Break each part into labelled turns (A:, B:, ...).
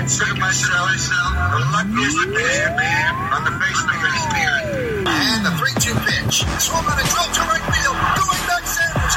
A: Consider myself uh, the luckiest man on the face of the. And the 3-2 pitch. Swung on a drill to right field. Going back Sanders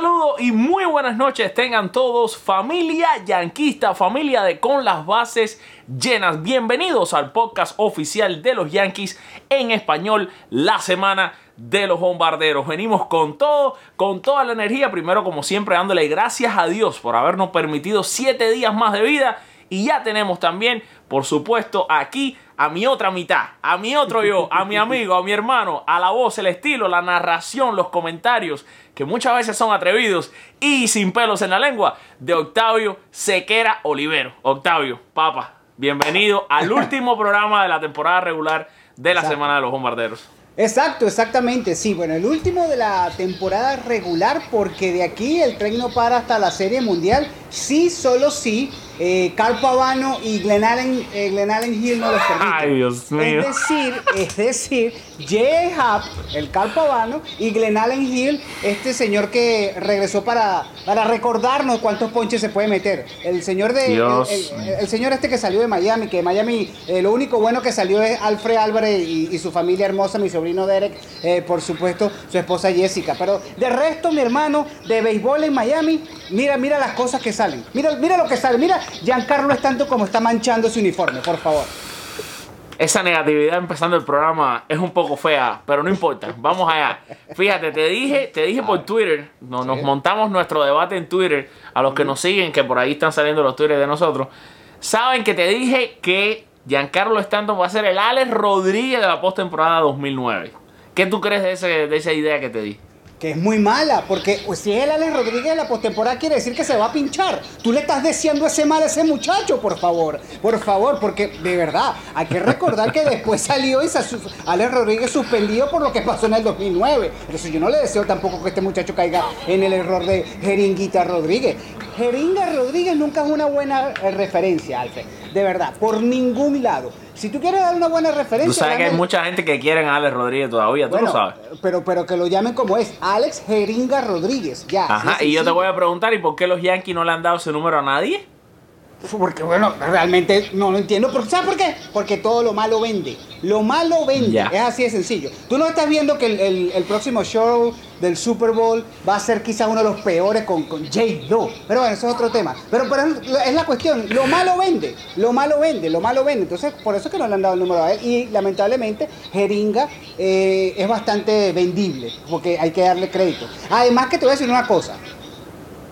B: Saludos y muy buenas noches tengan todos, familia yanquista, familia de Con las Bases Llenas. Bienvenidos al podcast oficial de los Yankees en español, la semana de los bombarderos. Venimos con todo, con toda la energía. Primero, como siempre, dándole gracias a Dios por habernos permitido siete días más de vida. Y ya tenemos también, por supuesto, aquí a mi otra mitad, a mi otro yo, a mi amigo, a mi hermano, a la voz, el estilo, la narración, los comentarios, que muchas veces son atrevidos y sin pelos en la lengua, de Octavio Sequera Olivero. Octavio, papa, bienvenido al último programa de la temporada regular de la
C: Exacto.
B: Semana de los Bombarderos.
C: Exacto, exactamente, sí. Bueno, el último de la temporada regular, porque de aquí el tren no para hasta la Serie Mundial. Sí, solo sí. Eh, Carl Pavano y Glenn Allen, eh, Glenn Allen Hill no los permiten.
B: Ay, Dios mío.
C: Es decir, es decir, Jay Happ, el Carl Pavano, y Glenn Allen Hill, este señor que regresó para, para recordarnos cuántos ponches se puede meter. El señor de
B: Dios.
C: el- el- el señor este que salió de Miami, que de Miami eh, lo único bueno que salió es Alfred Álvarez y, y su familia hermosa, mi sobrino Derek, eh, por supuesto, su esposa Jessica. Pero de resto, mi hermano, de béisbol en Miami, mira, mira las cosas que salen. Mira, mira lo que sale. Mira, Giancarlo es tanto como está manchando su uniforme, por favor.
B: Esa negatividad empezando el programa es un poco fea, pero no importa. Vamos allá. Fíjate, te dije, te dije por Twitter, no- nos montamos nuestro debate en Twitter. A los que nos siguen, que por ahí están saliendo los Twitter de nosotros, saben que te dije que Giancarlo Stanton va a ser el Alex Rodríguez de la postemporada 2009. ¿Qué tú crees de, ese- de esa idea que te di?
C: Que es muy mala, porque si es el Alex Rodríguez de la postemporada, quiere decir que se va a pinchar. Tú le estás deseando ese mal a ese muchacho, por favor. Por favor, porque de verdad, hay que recordar que después salió y Alex Rodríguez suspendido por lo que pasó en el 2009. Entonces yo no le deseo tampoco que este muchacho caiga en el error de Jeringuita Rodríguez. Jeringa Rodríguez nunca es una buena eh, referencia, Alfred. De verdad, por ningún lado. Si tú quieres dar una buena referencia...
B: Tú sabes que hay mucha gente que quiere a Alex Rodríguez todavía, tú
C: bueno,
B: lo sabes.
C: Pero, pero que lo llamen como es, Alex Jeringa Rodríguez, ya.
B: Ajá, y yo te voy a preguntar, ¿y por qué los Yankees no le han dado ese número a nadie?
C: Porque bueno, realmente no lo entiendo. ¿Sabes por qué? Porque todo lo malo vende. Lo malo vende.
B: Ya.
C: Es así de sencillo. Tú no estás viendo que el, el- el próximo show del Super Bowl va a ser quizás uno de los peores con, con J-Lo. Pero bueno, eso es otro tema. Pero, pero es la- es la cuestión. Lo malo vende. Lo malo vende. Lo malo vende. Entonces, por eso es que no le han dado el número a él. Y lamentablemente, Jeringa eh, es bastante vendible. Porque hay que darle crédito. Además, que te voy a decir una cosa.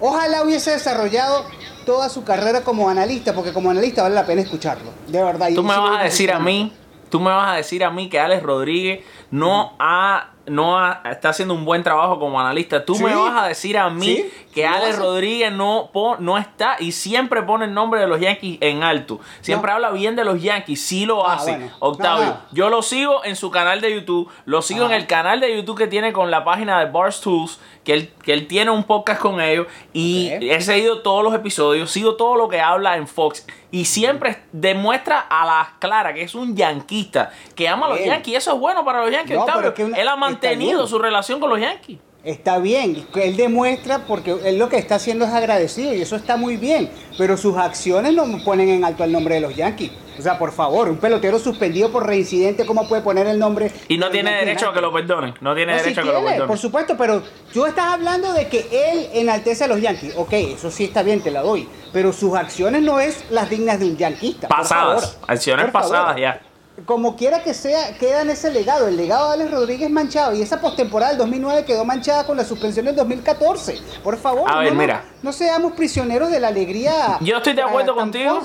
C: Ojalá hubiese desarrollado toda su carrera como analista, porque como analista vale la pena escucharlo. De verdad.
B: Tú me vas
C: lo
B: a decir a mí, tú me vas a decir a mí que Alex Rodríguez no ha, no ha- está haciendo un buen trabajo como analista. Tú
C: Sí.
B: me vas a decir a mí
C: Sí,
B: que
C: lo
B: Alex. Rodríguez no, po- no está y siempre pone el nombre de los Yankees en alto. Siempre
C: No.
B: habla bien de los Yankees, sí lo
C: Ah,
B: hace.
C: bueno.
B: Octavio,
C: No, no.
B: yo lo sigo en su canal de YouTube, lo sigo en el canal de YouTube que tiene con la página de Barstools, que él, que él tiene un podcast con ellos y he seguido todos los episodios, sigo todo lo que habla en Fox y siempre demuestra a las claras que es un yanquista que ama a los. Yankees. Eso es bueno para los Yankees.
C: No,
B: Octavio.
C: es que una-
B: Él mantenido su relación con los Yankees.
C: Está bien, él demuestra porque él lo que está haciendo es agradecido y eso está muy bien, pero sus acciones no ponen en alto el nombre de los Yankees. O sea, por favor, un pelotero suspendido por reincidente, ¿cómo puede poner el nombre?
B: Y no tiene derecho a que lo perdonen. No tiene
C: No,
B: derecho a que lo perdonen.
C: por supuesto, pero tú estás hablando de que él enaltece a los Yankees. Ok, eso sí está bien, te la doy. Pero sus acciones no es las dignas de un yanquista. por
B: Pasadas,
C: favor.
B: acciones
C: Por favor.
B: pasadas ya.
C: Como quiera que sea, queda en ese legado. El legado de Alex Rodríguez manchado. Y esa postemporada del 2009 quedó manchada con la suspensión del 2014. Por favor,
B: A ver,
C: no,
B: mira.
C: no seamos prisioneros de la alegría.
B: Yo estoy de acuerdo
C: tan
B: contigo.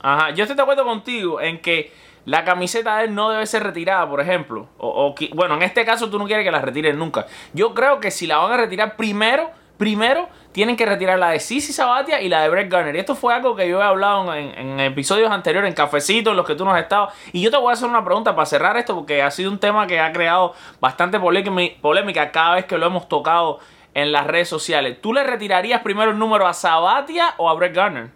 B: Ajá, yo estoy de acuerdo contigo en que la camiseta de él no debe ser retirada, por ejemplo. O, o bueno, en este caso tú no quieres que la retiren nunca. Yo creo que si la van a retirar primero, primero tienen que retirar la de Sisi Sabatia y la de Brett Garner. Y esto fue algo que yo he hablado en, episodios anteriores, en cafecitos, en los que tú no has estado. Y yo te voy a hacer una pregunta para cerrar esto, porque ha sido un tema que ha creado bastante polémica, polémica cada vez que lo hemos tocado en las redes sociales. ¿Tú le retirarías primero el número a Sabatia o a Brett Garner?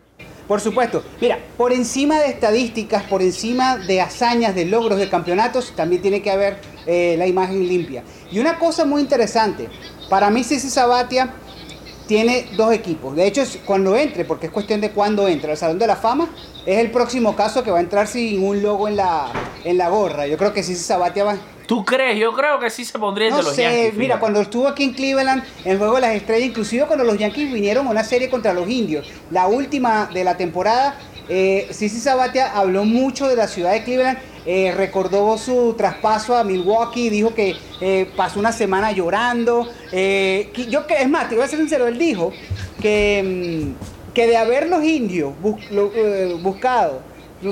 C: Por supuesto. Mira, por encima de estadísticas, por encima de hazañas, de logros, de campeonatos, también tiene que haber eh, la imagen limpia. Y una cosa muy interesante, para mí Sisi Sabatia tiene dos equipos. De hecho, es cuando entre, porque es cuestión de cuándo entra. El Salón de la Fama es el próximo caso que va a entrar sin un logo en la, en la gorra. Yo creo que Sisi Sabatia va...
B: ¿Tú crees? Yo creo que sí se pondría
C: No
B: de los
C: sé,
B: Yankees.
C: mira,
B: fíjate.
C: cuando estuvo aquí en Cleveland, en el Juego de las Estrellas, inclusive cuando los Yankees vinieron a una serie contra los Indios, la última de la temporada, eh, Sabatia habló mucho de la ciudad de Cleveland, eh, recordó su traspaso a Milwaukee, dijo que eh, pasó una semana llorando. eh, yo que, es más, te voy a ser sincero, él dijo que, mm, que de haber los indios eh, buscado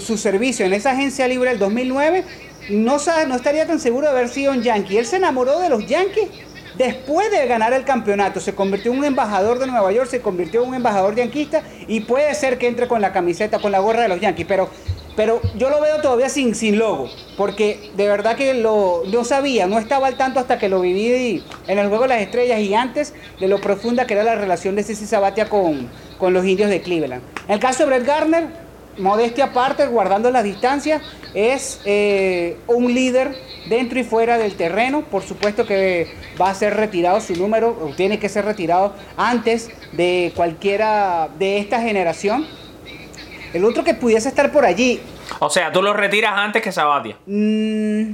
C: su servicio en esa agencia libre del 2009, no, no estaría tan seguro de haber sido un Yankee. Él se enamoró de los Yankees después de ganar el campeonato. Se convirtió en un embajador de Nueva York, se convirtió en un embajador yanquista y puede ser que entre con la camiseta, con la gorra de los Yankees. Pero, pero yo lo veo todavía sin, sin logo, porque de verdad que lo, no sabía, no estaba al tanto hasta que lo viví en el Juego de las Estrellas y antes de lo profunda que era la relación de Sisi Sabatia con, con los indios de Cleveland. En el caso de Brett Garner, modestia aparte, guardando las distancias, es eh, un líder dentro y fuera del terreno. Por supuesto que va a ser retirado su número, o tiene que ser retirado antes de cualquiera de esta generación. El otro que pudiese estar por allí,
B: O sea, tú lo retiras antes que Sabatia.
C: mm,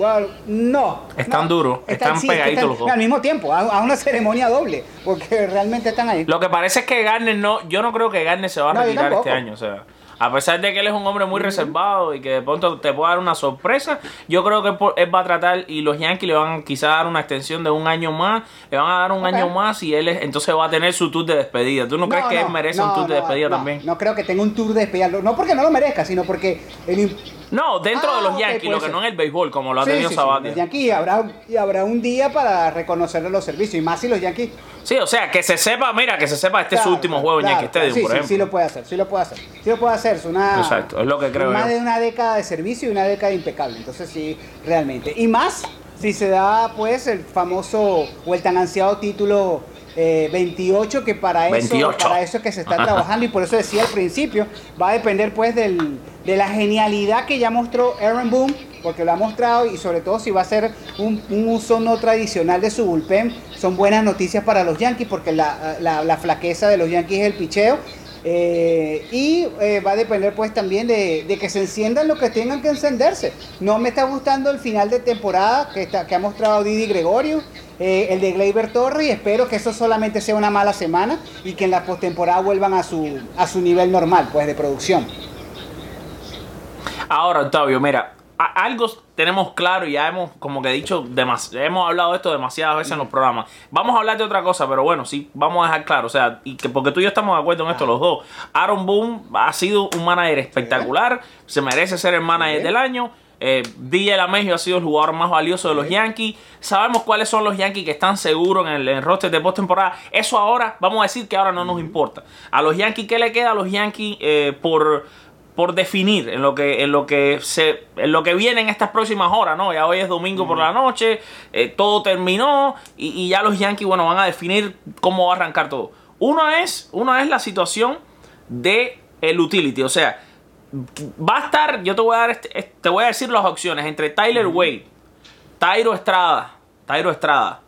C: bueno, no.
B: Están
C: no.
B: duros, están pegaditos los dos.
C: Al mismo tiempo, a, a una ceremonia doble, porque realmente están ahí.
B: Lo que parece es que Garner no. Yo no creo que Garner se va a
C: No,
B: retirar este año. O sea, a pesar de que él es un hombre muy reservado y que de pronto te puede dar una sorpresa, yo creo que él va a tratar y los Yankees le van quizá a dar una extensión de un año más. Le van a dar un año más y él es- entonces va a tener su tour de despedida. ¿Tú no, crees que él merece un tour de despedida también?
C: No creo que tenga un tour de despedida. No porque no lo merezca, sino porque el,
B: No, dentro
C: Ah,
B: de los
C: ok,
B: Yankees,
C: puede
B: lo que
C: ser.
B: no en el béisbol, como lo ha
C: Sí,
B: tenido
C: sí, sí,
B: Sabatia.
C: los Yankees y habrá, y habrá un día para reconocerle los servicios. Y más si los Yankees.
B: Sí, o sea, que se sepa, mira, que se sepa este es su último
C: claro,
B: juego en
C: claro,
B: Yankee Stadium,
C: sí,
B: por
C: sí,
B: ejemplo.
C: Sí, lo puede hacer, sí lo puede hacer. Sí lo puede hacer. Es una,
B: Exacto, es lo que creo
C: Más
B: yo.
C: de una década de servicio y una década impecable. Entonces, sí, realmente. Y más si se da, pues, el famoso o el tan ansiado título. Eh, 28 que para eso
B: 28.
C: para eso es que se está trabajando y por eso decía al principio va a depender pues del, de la genialidad que ya mostró Aaron Boone porque lo ha mostrado y sobre todo si va a ser un, un uso no tradicional de su bullpen son buenas noticias para los Yankees porque la, la- la flaqueza de los Yankees es el picheo eh, y eh, va a depender pues también de, de que se enciendan lo que tengan que encenderse. No me está gustando el final de temporada que, está, que ha mostrado Didi Gregorio, eh, el de Gleyber Torres y espero que eso solamente sea una mala semana y que en la postemporada vuelvan a su, a su nivel normal pues de producción.
B: Ahora, Octavio, mira, algo tenemos claro y ya hemos, como que he dicho, hemos hablado de esto demasiadas veces en los programas. Vamos a hablar de otra cosa, pero bueno, sí, vamos a dejar claro, o sea, y que porque tú y yo estamos de acuerdo en esto los dos. Aaron Boone ha sido un manager espectacular, se merece ser el manager del año. Eh, DJ LaMegio ha sido el jugador más valioso de los Yankees. Sabemos cuáles son los Yankees que están seguros en el, en roster de postemporada. Eso ahora, vamos a decir que ahora no nos importa. A los Yankees, ¿qué le queda a los Yankees eh, por, por definir en lo que en lo que se en lo que viene en estas próximas horas, ¿no? Ya hoy es domingo por la noche, eh, todo terminó y, y ya los Yankees, bueno, van a definir cómo va a arrancar todo. Uno es, uno es la situación de el utility, o sea, va a estar, yo te voy a dar este- este- te voy a decir las opciones entre Tyler Wade, Tyro Estrada, Tyro Estrada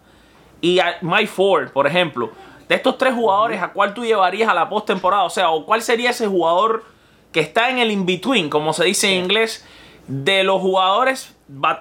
B: y Mike Ford, por ejemplo. De estos tres jugadores, ¿a cuál tú llevarías a la postemporada? O sea, o cuál sería ese jugador que está en el in-between, como se dice en inglés, de los jugadores,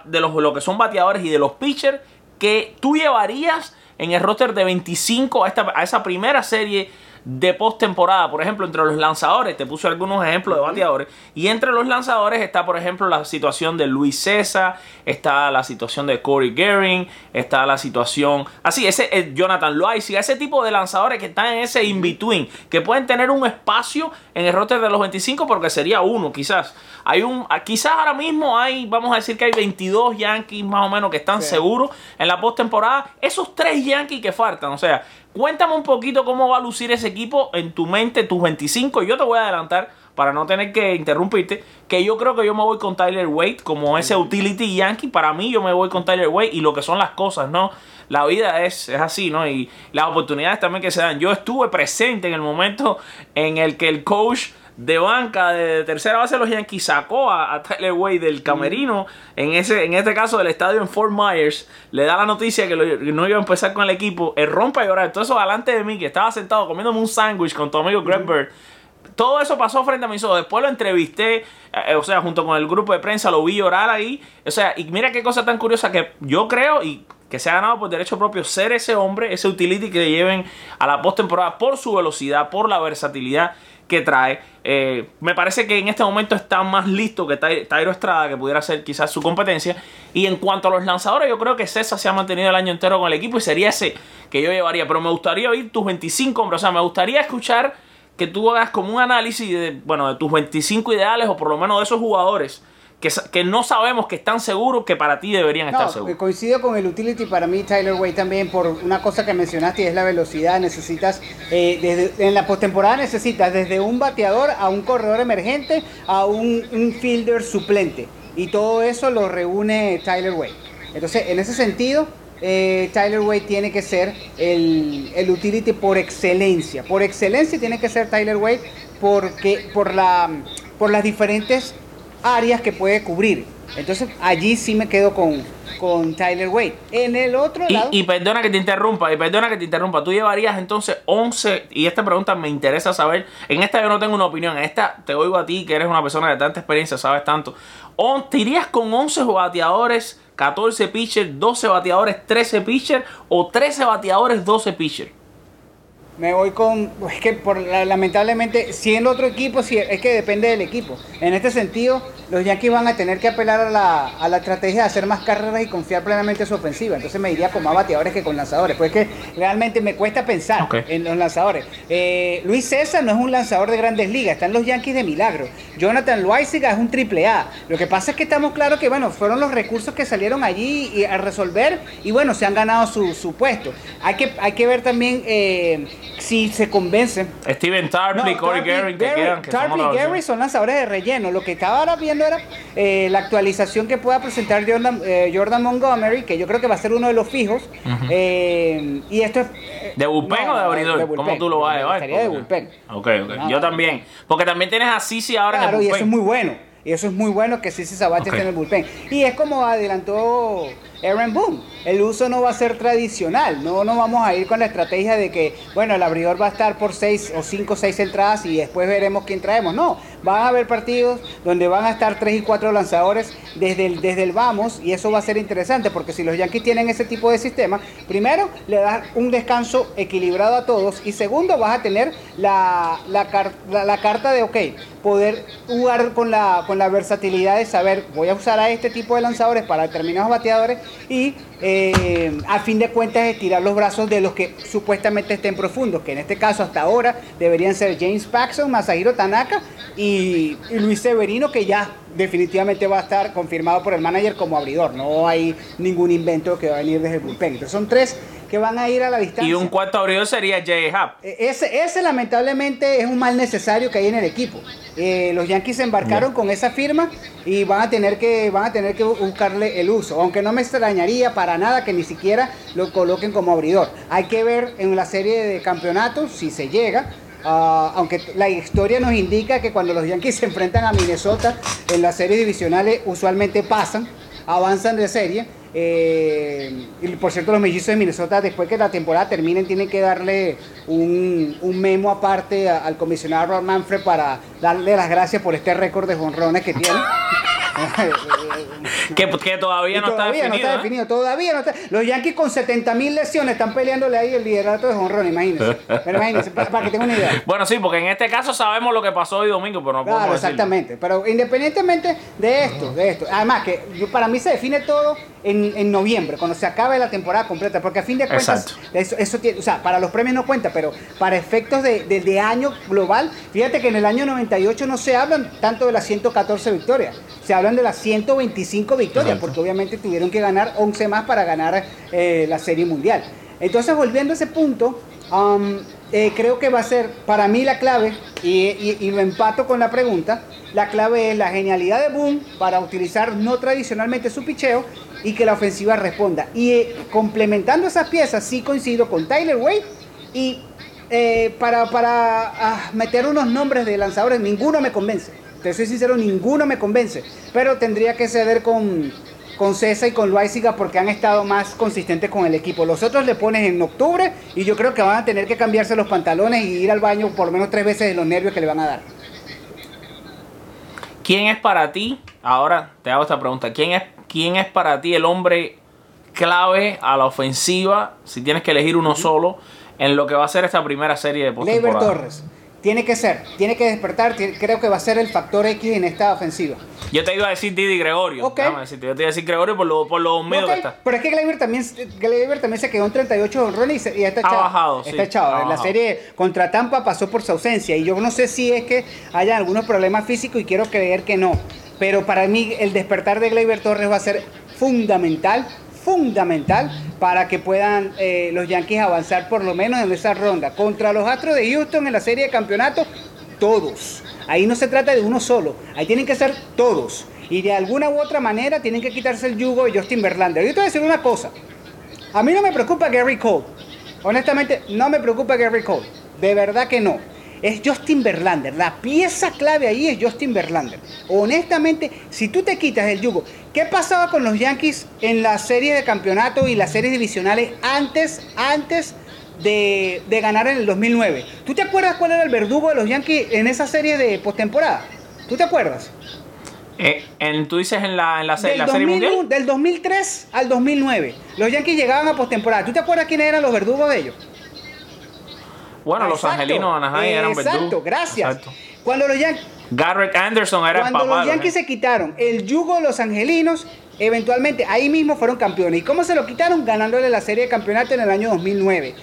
B: de los, lo que son bateadores y de los pitchers, que tú llevarías en el roster de 25 a, esta, a esa primera serie de postemporada. Por ejemplo, entre los lanzadores, te puse algunos ejemplos de bateadores. Y entre los lanzadores está, por ejemplo, la situación de Luis César, está la situación de Corey Gehring, está la situación. Así, ese es Jonathan Loaiziga, ese tipo de lanzadores que están en ese in-between, que pueden tener un espacio en el roster de los 25, porque sería uno, quizás. Hay un, ah, quizás ahora mismo hay, vamos a decir que hay 22 Yankees más o menos que están
C: Sí.
B: seguros en la postemporada. Esos tres Yankees que faltan, o sea, cuéntame un poquito cómo va a lucir ese equipo en tu mente, tus 25. Yo te voy a adelantar para no tener que interrumpirte, que yo creo que yo me voy con Tyler Wade como ese utility Yankee. Para mí, yo me voy con Tyler Wade y lo que son las cosas, ¿no? La vida es, es así, ¿no? Y las oportunidades también que se dan. Yo estuve presente en el momento en el que el coach de banca de tercera base los Yankees sacó a, a Tyler Wade del camerino. En ese en este caso del estadio en Fort Myers le da la noticia que, lo- que no iba a empezar con el equipo. Él rompe a llorar. Todo eso delante de mí que estaba sentado comiéndome un sándwich con tu amigo Greg Bird. Todo eso pasó frente a mis ojos. Después lo entrevisté, eh, o sea, junto con el grupo de prensa, lo vi llorar ahí. O sea, y mira qué cosa tan curiosa que yo creo y que se ha ganado por derecho propio ser ese hombre, ese utility que lleven a la postemporada por su velocidad, por la versatilidad que trae. Eh, me parece que en este momento está más listo que Ty- Estrada, que pudiera ser quizás su competencia. Y en cuanto a los lanzadores, yo creo que César se ha mantenido el año entero con el equipo y sería ese que yo llevaría. Pero me gustaría oír tus 25 hombres, o sea, me gustaría escuchar que tú hagas como un análisis de, bueno, de tus 25 ideales o por lo menos de esos jugadores que, no sabemos que están seguros que para ti deberían estar
C: No,
B: seguros.
C: coincido con el utility para mí Tyler Wade también por una cosa que mencionaste y es la velocidad. Necesitas, eh, desde, en la postemporada necesitas desde un bateador a un corredor emergente a un, un fielder suplente. Y todo eso lo reúne Tyler Wade. Entonces, en ese sentido, eh, Tyler Wade tiene que ser el, el utility por excelencia. Por excelencia tiene que ser Tyler Wade porque, por, la, por las diferentes áreas que puede cubrir. Entonces allí sí me quedo con, con Tyler Wade. En el otro
B: Y,
C: lado,
B: y perdona que te interrumpa, y perdona que te interrumpa. Tú llevarías entonces 11, y esta pregunta me interesa saber. En esta yo no tengo una opinión, en esta te oigo a ti, que eres una persona de tanta experiencia, sabes tanto. On- ¿Te irías con 11 bateadores, 14 pitchers, 12 bateadores, 13 pitchers, o 13 bateadores, 12 pitchers?
C: Me voy con. Es que por, la- lamentablemente, si en otro equipo, si, es que depende del equipo. En este sentido, los Yankees van a tener que apelar a la, a la estrategia de hacer más carreras y confiar plenamente en su ofensiva. Entonces me iría con más bateadores que con lanzadores. Pues es que realmente me cuesta pensar en los lanzadores. Eh, Luis César no es un lanzador de grandes ligas, están los Yankees de milagro. Jonathan Loaiziga es un triple A. Lo que pasa es que estamos claros que, bueno, fueron los recursos que salieron allí y a resolver y, bueno, se han ganado su, su puesto. Hay que, hay que ver también eh, si se convencen.
B: Steven Tarpley, Corey te quedan. Que somos
C: Tarpley y
B: opción.
C: son lanzadores de relleno. Lo que estaba ahora viendo era eh, la actualización que pueda presentar Jordan, eh, Jordan Montgomery, que yo creo que va a ser uno de los fijos. Eh, y esto es.
B: ¿De bullpen
C: no,
B: o de
C: no,
B: abridor?
C: de bullpen.
B: ¿Cómo tú lo vas a llevar?
C: gustaría de bullpen.
B: Ok, ok.
C: No,
B: Yo
C: no,
B: también. Porque también tienes a Sisi ahora
C: Claro,
B: en
C: y
B: el
C: eso
B: bullpen.
C: es muy bueno. Y eso es muy bueno que Sisi Sabatia
B: Ok.
C: esté en el bullpen. Y es como adelantó Aaron Boone. El uso no va a ser tradicional. No, no vamos a ir con la estrategia de que, bueno, el abridor va a estar por seis o cinco o seis entradas y después veremos quién traemos. No, van a haber partidos donde van a estar tres y cuatro lanzadores desde el, desde el vamos y eso va a ser interesante porque si los Yankees tienen ese tipo de sistema, primero le das un descanso equilibrado a todos y segundo vas a tener la, la, la carta de, ok, poder jugar con la, con la versatilidad de saber, voy a usar a este tipo de lanzadores para determinados bateadores y eh, a fin de cuentas estirar los brazos de los que supuestamente estén profundos, que en este caso hasta ahora deberían ser James Paxson, Masahiro Tanaka y, Luis Severino, que ya definitivamente va a estar confirmado por el manager como abridor. No hay ningún invento que va a venir desde el bullpen. Entonces son tres que van a ir a la distancia.
B: Y un cuarto abridor sería Jay Happ.
C: E- Ese, ese lamentablemente es un mal necesario que hay en el equipo. Eh, los Yankees se embarcaron con esa firma y van a tener que van a tener que bu- buscarle el uso. Aunque no me extrañaría para nada que ni siquiera lo coloquen como abridor. Hay que ver en la serie de campeonatos si se llega Ah, aunque la historia nos indica que cuando los Yankees se enfrentan a Minnesota en las series divisionales usualmente pasan, avanzan de serie. Eh, y por cierto, los mellizos de Minnesota, después que la temporada termine, tienen que darle un, un memo aparte a- al comisionado Rob Manfred para darle las gracias por este récord de jonrones que tiene.
B: Que, que todavía, no, está definido.
C: no está
B: ¿eh?
C: definido, todavía no está. Los Yankees con 70 mil lesiones están peleándole ahí el liderato de jonrón, imagínense. Pero imagínense, para, para que tengan una idea.
B: Bueno, sí, porque en este caso sabemos lo que pasó hoy domingo, pero no
C: Claro,
B: podemos decirlo.
C: exactamente. Pero independientemente de esto, de esto, además que para mí se define todo en, en noviembre, cuando se acabe la temporada completa, porque a fin de cuentas, eso, eso tiene, o sea, para los premios no cuenta, pero para efectos de, de- de año global, fíjate que en el año 98 no se hablan tanto de las 114 victorias, se hablan de las 125 victorias,
B: Exacto.
C: porque obviamente tuvieron que ganar 11 más para ganar eh, la Serie Mundial. Entonces, volviendo a ese punto, um, eh, creo que va a ser para mí la clave, y, y- y lo empato con la pregunta, la clave es la genialidad de Boone para utilizar no tradicionalmente su picheo y que la ofensiva responda. Y eh, complementando esas piezas, sí coincido con Tyler Wade y eh, para, para ah, meter unos nombres de lanzadores, ninguno me convence. Te soy sincero, ninguno me convence. Pero tendría que ceder con, con César y con Loaiziga porque han estado más consistentes con el equipo. Los otros le pones en octubre y yo creo que van a tener que cambiarse los pantalones y ir al baño por lo menos tres veces de los nervios que le van a dar.
B: ¿Quién es para ti? Ahora te hago esta pregunta. ¿Quién es, quién es para ti el hombre clave a la ofensiva, si tienes que elegir uno solo, en lo que va a ser esta primera serie de postemporada?
C: Torres. Tiene que ser, tiene que despertar, creo que va a ser el factor X en esta ofensiva.
B: Yo te iba a decir Didi Gregorio.
C: Ok.
B: Déjame decirte, Yo te iba a decir Gregorio por lo, por lo
C: Ok,
B: que está.
C: Pero es que Gleyber también, Gleyber también se quedó en 38 honrones y, y está
B: Ha
C: echado.
B: bajado, sí,
C: Está echado.
B: ha
C: En la
B: bajado.
C: serie contra Tampa pasó por su ausencia y yo no sé si es que haya algunos problemas físicos y quiero creer que no. Pero para mí el despertar de Gleyber Torres va a ser fundamental, fundamental para que puedan eh, los Yankees avanzar por lo menos en esa ronda. Contra los Astros de Houston en la serie de campeonato, todos. Ahí no se trata de uno solo, ahí tienen que ser todos. Y de alguna u otra manera tienen que quitarse el yugo de Justin Verlander. Yo te voy a decir una cosa. A mí no me preocupa Gary Cole. Honestamente, no me preocupa Gary Cole. De verdad que no. Es Justin Verlander. La pieza clave ahí es Justin Verlander. Honestamente, si tú te quitas el yugo, ¿qué pasaba con los Yankees en las series de campeonato y las series divisionales antes, antes de, de ganar en el 2009? ¿Tú te acuerdas cuál era el verdugo de los Yankees en esa serie de postemporada? ¿Tú te acuerdas?
B: Eh, en, tú dices en la, en la,
C: Del,
B: la serie
C: 2001
B: mundial.
C: del 2003 al 2009, los Yankees llegaban a postemporada. ¿Tú te acuerdas quiénes eran los verdugos de ellos?
B: Bueno, los angelinos Anaheim eran
C: Exacto,
B: verdugos.
C: gracias.
B: Exacto.
C: Cuando los Yankees
B: Garrett Anderson era el
C: cuando
B: papá.
C: los Yankees se quitaron el yugo de los angelinos, eventualmente ahí mismo fueron campeones. ¿Y cómo se lo quitaron? Ganándole la serie de campeonato en el año 2009.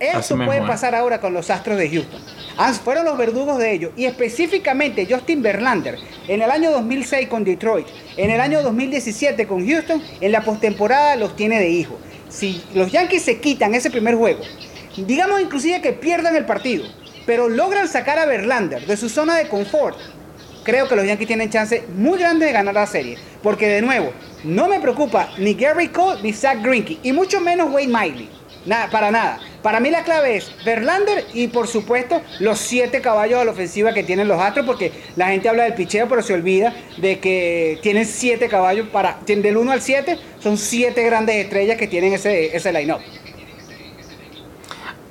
B: Así
C: Esto
B: mismo
C: puede pasar ahora con los Astros de Houston. Ah, Fueron los verdugos de ellos. Y específicamente Justin Verlander en el año 2006 con Detroit, en el año 2017 con Houston, en la postemporada los tiene de hijo. Si los Yankees se quitan ese primer juego, digamos inclusive que pierdan el partido, pero logran sacar a Verlander de su zona de confort, creo que los Yankees tienen chance muy grande de ganar la serie. Porque de nuevo, no me preocupa ni Gary Cole ni Zach Greinke, y mucho menos Wade Miley. Nada, para nada. Para mí la clave es Verlander y por supuesto los siete caballos a la ofensiva que tienen los Astros, porque la gente habla del picheo, pero se olvida de que tienen siete caballos para. Del 1 al 7 son siete grandes estrellas que tienen ese, ese line-up.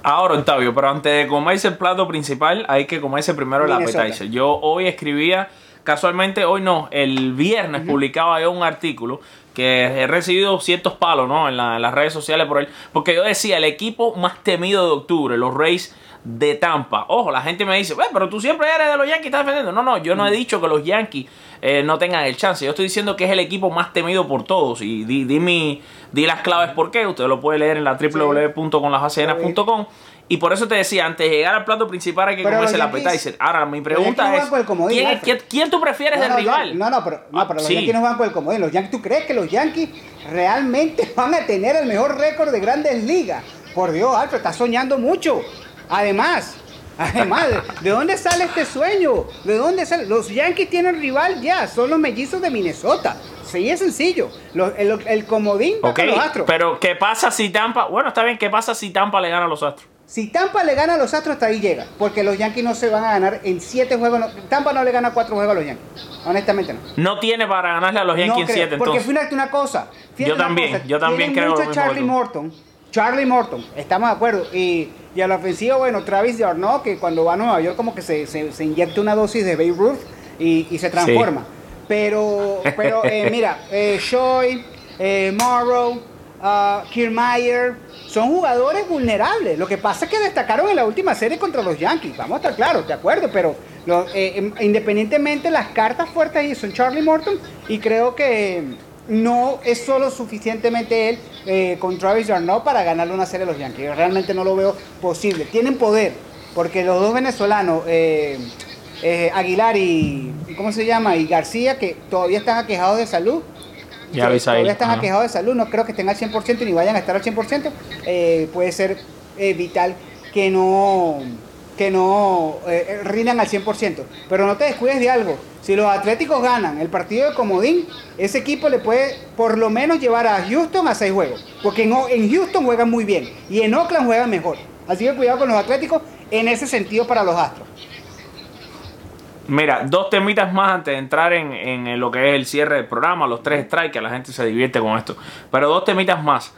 B: Ahora, Octavio, pero antes de comerse el plato principal, hay que comerse primero el appetizer. Yo hoy escribía, casualmente, hoy no, el viernes publicaba yo un artículo que he recibido ciertos palos, ¿no? En, la- en las redes sociales por él. Porque yo decía, el equipo más temido de octubre, los Rays de Tampa. Ojo, la gente me dice, "Bueno, pero tú siempre eres de los Yankees, estás defendiendo. No, no, yo no he dicho que los Yankees eh, no tengan el chance. Yo estoy diciendo que es el equipo más temido por todos. Y di, di, mi- di las claves por qué. Usted lo puede leer en la www.conlasbasenas.com. Y por eso te decía, antes de llegar al plato principal hay que
C: Pero
B: comerse
C: Yankees-
B: appetizer. Ahora, mi pregunta
C: no
B: es,
C: comodín,
B: ¿quién, quién- quién tú prefieres de
C: no,
B: rival?
C: No, no, pero, no,
B: Ah,
C: pero los
B: sí.
C: Yankees no van por el comodín. Los Yankees, ¿Tú crees que los Yankees realmente van a tener el mejor récord de grandes ligas? Por Dios, Alfred, estás soñando mucho. Además, además, ¿de dónde sale este sueño? ¿De dónde sale? Los Yankees tienen rival ya, son los mellizos de Minnesota. Sí, es sencillo. Los- el, el comodín los Astros.
B: pero ¿qué pasa si Tampa... Bueno, está bien, ¿qué pasa si Tampa le gana a los Astros?
C: Si Tampa le gana a los Astros, hasta ahí llega. Porque los Yankees no se van a ganar en 7 juegos. no- Tampa no le gana 4 juegos a los Yankees. Honestamente no.
B: No tiene para ganarle a los Yankees
C: No
B: en
C: creo,
B: 7
C: porque
B: entonces.
C: fíjate una cosa. fíjate
B: Yo
C: una
B: también,
C: cosa,
B: yo también
C: tienen
B: creo lo
C: mucho
B: mismo
C: Charlie. Morton. Charlie Morton, estamos de acuerdo. Y, y a la ofensiva, bueno, Travis Darno, que cuando va a Nueva York como que se, se, se inyecta una dosis de Babe Ruth y, y se transforma. Pero, pero eh, mira, eh, Shoy, eh, Morrow, Kiermaier, son jugadores vulnerables. Lo que pasa es que destacaron en la última serie contra los Yankees. Vamos a estar claros, de acuerdo, pero eh, em, independientemente las cartas fuertes ahí son Charlie Morton y creo que no es solo suficientemente él eh, con Travis Darno para ganarle una serie a los Yankees. Yo realmente no lo veo posible. Tienen poder, porque los dos venezolanos, eh, eh, Aguilar y, ¿cómo se llama? Y García, que todavía están aquejados de salud.
B: Ya
C: que todavía están
B: ajá.
C: aquejados de salud, no creo que estén al 100% ni vayan a estar al 100%. eh, puede ser vital que no que no eh, rindan al 100%. Pero no te descuides de algo. Si los Atléticos ganan el partido de Comodín, ese equipo le puede por lo menos llevar a Houston a seis juegos. Porque en Houston juegan muy bien y en Oakland juegan mejor. Así que cuidado con los Atléticos en ese sentido para los Astros.
B: Mira, dos temitas más antes de entrar en, en lo que es el cierre del programa, los tres strikes, que la gente se divierte con esto. Pero dos temitas más.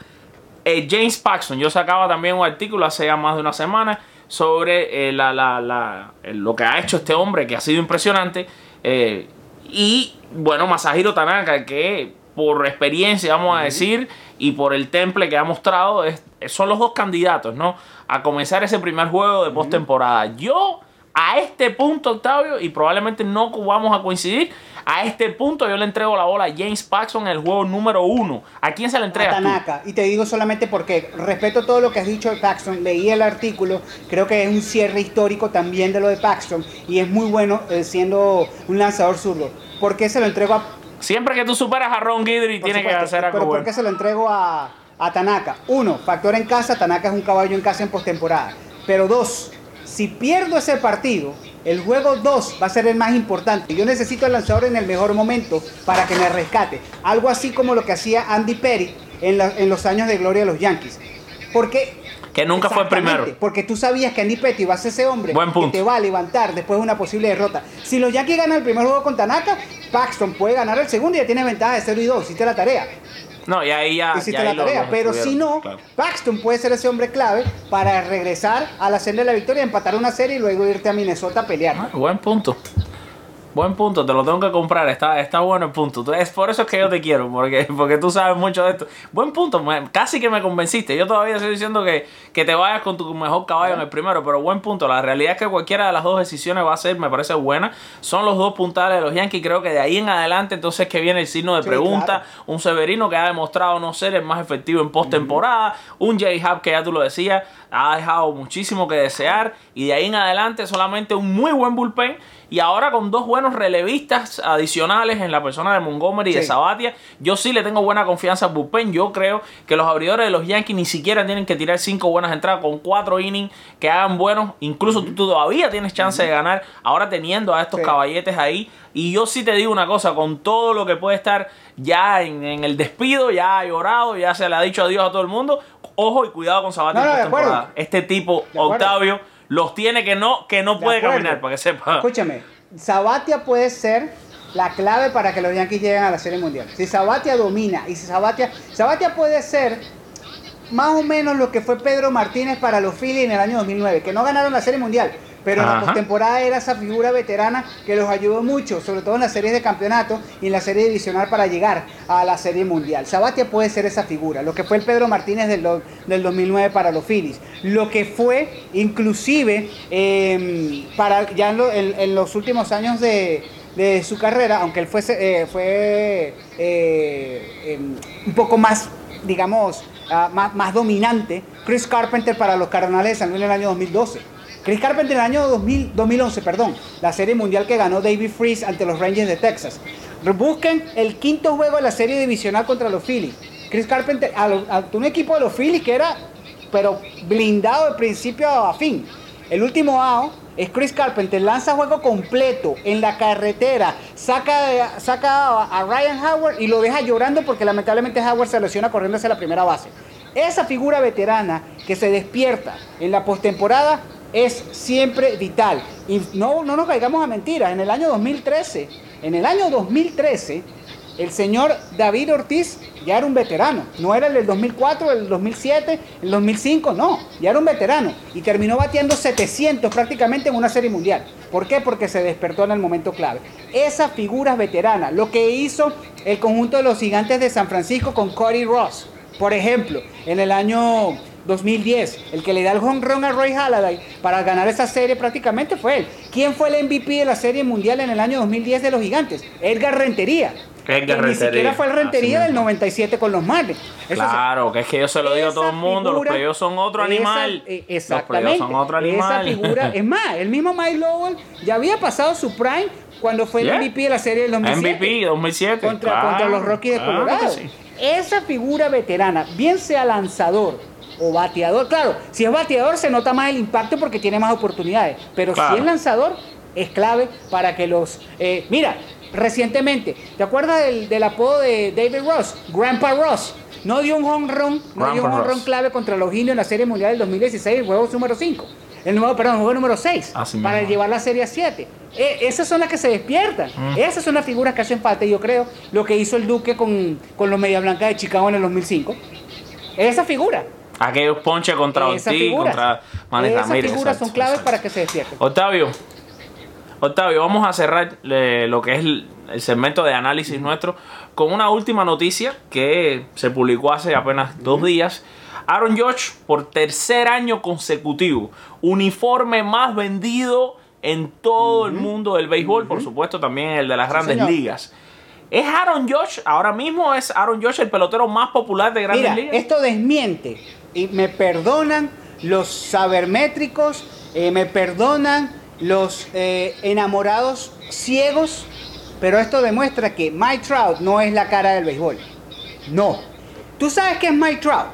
B: Eh, James Paxton, yo sacaba también un artículo hace ya más de una semana sobre eh, la, la- la- lo que ha hecho este hombre, que ha sido impresionante. eh, y bueno, Masahiro Tanaka, que por experiencia, vamos a decir, y por el temple que ha mostrado, es- son los dos candidatos, ¿no? A comenzar ese primer juego de postemporada. Yo, a este punto, Octavio, y probablemente no vamos a coincidir, a este punto yo le entrego la bola a James Paxton en el juego número uno. ¿A quién se la
C: a
B: entregas tú?
C: Tanaka. Y te digo solamente porque respeto todo lo que has dicho de Paxton, leí el artículo, creo que es un cierre histórico también de lo de Paxton y es muy bueno eh, siendo un lanzador zurdo. ¿Por qué se lo entrego a
B: Siempre que tú superas a Ron Guidry,
C: por
B: tiene que hacer algo
C: pero ¿por
B: bueno.
C: qué se lo entrego a, a Tanaka? Uno, factor en casa, Tanaka es un caballo en casa en postemporada. Pero dos, si pierdo ese partido, el juego 2 va a ser el más importante. Yo necesito al lanzador en el mejor momento para que me rescate. Algo así como lo que hacía Andy Perry en, la- en los años de gloria de los Yankees. Porque
B: Que nunca fue
C: Exactamente,
B: primero.
C: Porque tú sabías que Andy Petty va a ser ese hombre
B: Buen punto.
C: que te va a levantar después de una posible derrota. Si los Yankees ganan el primer juego con Tanaka, Paxton puede ganar el segundo y ya tiene ventaja de 0 y 2. Hiciste la tarea.
B: No, y ahí ya.
C: Hiciste
B: ya
C: la
B: ahí
C: tarea. Pero si no,
B: claro.
C: Paxton puede ser ese hombre clave para regresar a la senda de la victoria, empatar una serie y luego irte a Minnesota a pelear.
B: Ah, buen punto. Buen punto, te lo tengo que comprar, está, está bueno el punto. Es por eso es que yo te quiero, porque, porque tú sabes mucho de esto. Buen punto, me- casi que me convenciste. Yo todavía estoy diciendo que, que te vayas con tu mejor caballo en el primero, pero buen punto. La realidad es que cualquiera de las dos decisiones va a ser, me parece buena. Son los dos puntales de los Yankees. Creo que de ahí en adelante, entonces que viene el signo de
C: Sí,
B: pregunta.
C: claro.
B: Un Severino que ha demostrado no ser el más efectivo en postemporada. Un J-Hub que ya tú lo decías, ha dejado muchísimo que desear. Y de ahí en adelante solamente un muy buen bullpen. Y ahora con dos buenos relevistas adicionales en la persona de Montgomery y de. Sabatia, yo sí le tengo buena confianza al bullpen. Yo creo que los abridores de los Yankees ni siquiera tienen que tirar cinco buenas entradas con cuatro innings que hagan buenos. Incluso tú, tú todavía tienes chance de ganar ahora teniendo a estos
C: Sí.
B: caballetes ahí. Y yo sí te digo una cosa, con todo lo que puede estar ya en, en el despido, ya ha llorado, ya se le ha dicho adiós a todo el mundo. Ojo y cuidado con Sabatia
C: No, no.
B: Este tipo. Octavio, los tiene que no, que no
C: De
B: puede caminar, para que sepa.
C: Escúchame, Sabatia puede ser la clave para que los Yankees lleguen a la Serie Mundial. Si Sabatia domina y si Sabatia, Sabatia puede ser más o menos lo que fue Pedro Martínez para los Phillies en el año 2009, que no ganaron la Serie Mundial, pero en la postemporada era esa figura veterana que los ayudó mucho, sobre todo en las series de campeonato y en la serie divisional para llegar a la Serie Mundial. Sabatia puede ser esa figura, lo que fue el Pedro Martínez del, del 2009 para los Phillies, lo que fue inclusive eh, para ya en, lo- en- en los últimos años de, de su carrera, aunque él fuese, eh, fue eh, em, un poco más, digamos, ah, más, más dominante, Chris Carpenter para los Cardenales de San Luis en el año 2012. Chris Carpenter en el año 2000 2011, perdón, la serie mundial que ganó David Freeze ante los Rangers de Texas. Busquen el quinto juego de la serie divisional contra los Phillies. Chris Carpenter, a un equipo de los Phillies que era, pero blindado de principio a fin. El último out es Chris Carpenter, lanza juego completo en la carretera, saca, saca a Ryan Howard y lo deja llorando porque lamentablemente Howard se lesiona corriendo hacia la primera base. Esa figura veterana que se despierta en la postemporada es siempre vital. Y no, no nos caigamos a mentiras. En el año 2013, en el año 2013, el señor David Ortiz ya era un veterano. No era el del 2004, el 2007, el 2005, no. Ya era un veterano. Y terminó batiendo 700 prácticamente en una serie mundial. ¿Por qué? Porque se despertó en el momento clave. Esa figura es veterana. Lo que hizo el conjunto de los gigantes de San Francisco con Cody Ross. Por ejemplo, en el año 2010, el que le da el home run a Roy Halladay para ganar esa serie prácticamente fue él. ¿Quién fue el MVP de la serie mundial en el año 2010 de los gigantes? Edgar Rentería.
B: Edgar
C: que ni
B: Rentería.
C: siquiera fue el Rentería del
B: mismo.
C: 97 con los Marlins.
B: Claro, que es que yo se lo digo a todo el
C: esa
B: mundo, los
C: figura-
B: playoffs son otro
C: esa-
B: animal.
C: eh,
B: Los
C: exactamente.
B: son otro animal.
C: Esa figura, es más, el mismo Mike Lowell ya había pasado su prime cuando fue
B: Yeah.
C: el MVP de la serie del 2007.
B: MVP 2007.
C: contra,
B: claro,
C: contra los Rockies de
B: claro
C: Colorado.
B: sí.
C: Esa figura veterana, bien sea lanzador o bateador, claro, si es bateador se nota más el impacto porque tiene más oportunidades, pero
B: Claro.
C: si es lanzador es clave para que los... eh, mira, recientemente, ¿te acuerdas del, del apodo de David Ross? Grandpa Ross. No dio un home run, no dio un
B: Grandpa
C: home run
B: Ross.
C: clave contra los indios en la Serie Mundial del 2016, el juego número 5. El nuevo, perdón, el juego número 6.
B: Así
C: para
B: mismo.
C: llevar la Serie a 7. Eh, esas son las que se despiertan.
B: Mm.
C: Esas son las figuras que hacen falta, yo creo, lo que hizo el Duque con, con los Media Blancas de Chicago en el 2005. Esa figura.
B: Aquellos ponches contra Ortiz, contra Manny
C: esas
B: Ramírez.
C: figuras
B: exacto,
C: son claves
B: exacto.
C: para que se despierten.
B: Octavio, Octavio, vamos a cerrar eh, lo que es el, el segmento de análisis nuestro con una última noticia que se publicó hace apenas dos días. Aaron George, por tercer año consecutivo, uniforme más vendido en todo el mundo del béisbol, por supuesto también el de las grandes
C: señor.
B: ligas. ¿Es Aaron George, ahora mismo es Aaron George el pelotero más popular de grandes
C: Mira,
B: ligas?
C: esto desmiente, y me perdonan los sabermétricos, eh, me perdonan los eh, enamorados ciegos, pero esto demuestra que Mike Trout no es la cara del béisbol. No. ¿Tú sabes qué es Mike Trout?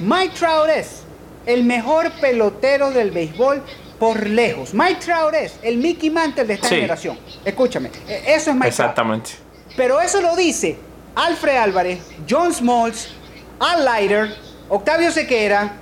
C: Mike Trout es el mejor pelotero del béisbol por lejos. Mike Trout es el Mickey Mantle de esta
B: Sí.
C: generación. Escúchame, eh, eso es Mike Trout.
B: Exactamente.
C: Pero eso lo dice Alfred Álvarez, John Smoltz, Al Leiter, Octavio Sequera,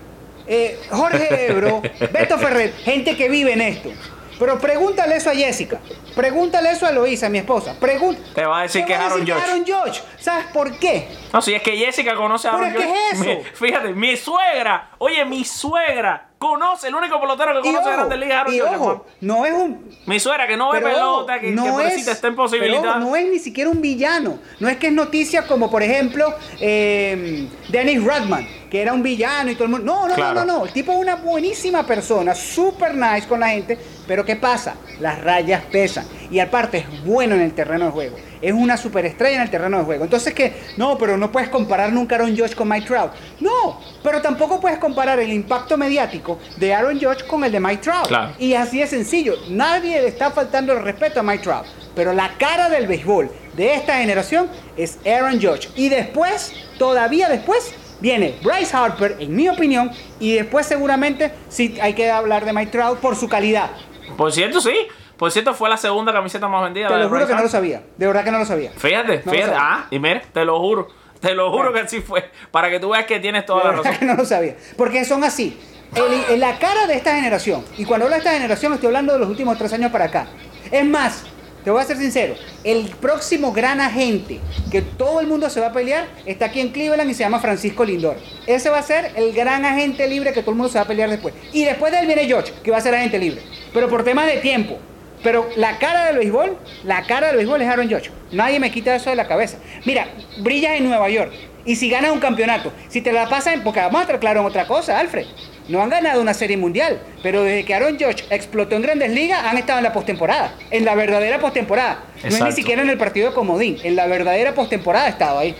C: eh, Jorge Ebro, Beto Ferrer, gente que vive en esto. Pero pregúntale eso a Jessica, pregúntale eso a Loisa, mi esposa. Pregun-
B: Te va a decir que es Aaron Judge.
C: ¿Sabes por qué?
B: No, si es que Jessica conoce a
C: ¿Pero
B: Aaron
C: qué
B: Judge.
C: es eso?
B: Mi- fíjate, mi suegra, oye, mi suegra conoce, el único pelotero que conoce
C: ojo,
B: Grandes Ligas es Aaron
C: y
B: Judge,
C: ojo, no es un,
B: Mi suegra que no ve
C: Pero
B: pelota,
C: ojo,
B: que,
C: no
B: que
C: es-
B: está
C: pero
B: imposibilitada.
C: ojo, no es ni siquiera un villano. No es que es noticia como, por ejemplo, eh, Dennis Rodman, que era un villano y todo el mundo. No, no,
B: Claro.
C: no, no, no. El tipo es una buenísima persona, super nice con la gente. Pero ¿qué pasa? Las rayas pesan. Y aparte es bueno en el terreno de juego. Es una superestrella en el terreno de juego. Entonces que, no, pero no puedes comparar nunca a Aaron Judge con Mike Trout. No, pero tampoco puedes comparar el impacto mediático de Aaron Judge con el de Mike Trout.
B: Claro.
C: Y así de sencillo. Nadie le está faltando el respeto a Mike Trout. Pero la cara del béisbol de esta generación es Aaron Judge. Y después, todavía después, viene Bryce Harper, en mi opinión. Y después seguramente sí hay que hablar de Mike Trout por su calidad.
B: Por cierto, sí. Por cierto, fue la segunda camiseta más vendida.
C: Te lo
B: de
C: juro
B: Bryce
C: que no lo sabía. De verdad que no lo sabía.
B: Fíjate,
C: No
B: fíjate. Ah, y mira, te lo juro. Te lo juro
C: Bueno.
B: que así fue. Para que tú veas que tienes toda
C: De
B: la razón.
C: que no lo sabía. Porque son así. El- el- la cara de esta generación, y cuando hablo de esta generación estoy hablando de los últimos tres años para acá. Es más, te voy a ser sincero, el próximo gran agente que todo el mundo se va a pelear está aquí en Cleveland y se llama Francisco Lindor. Ese va a ser el gran agente libre que todo el mundo se va a pelear después. Y después de él viene George, que va a ser agente libre. Pero por temas de tiempo. Pero la cara del béisbol, la cara del béisbol es Aaron Judge. Nadie me quita eso de la cabeza. Mira, brillas en Nueva York. Y si ganas un campeonato, si te la pasan, porque vamos a estar claro en otra cosa, Alfred. No han ganado una serie mundial, pero desde que Aaron Judge explotó en grandes ligas, han estado en la postemporada. En la verdadera postemporada. No es ni siquiera en el partido de Comodín. En la verdadera postemporada ha estado ahí.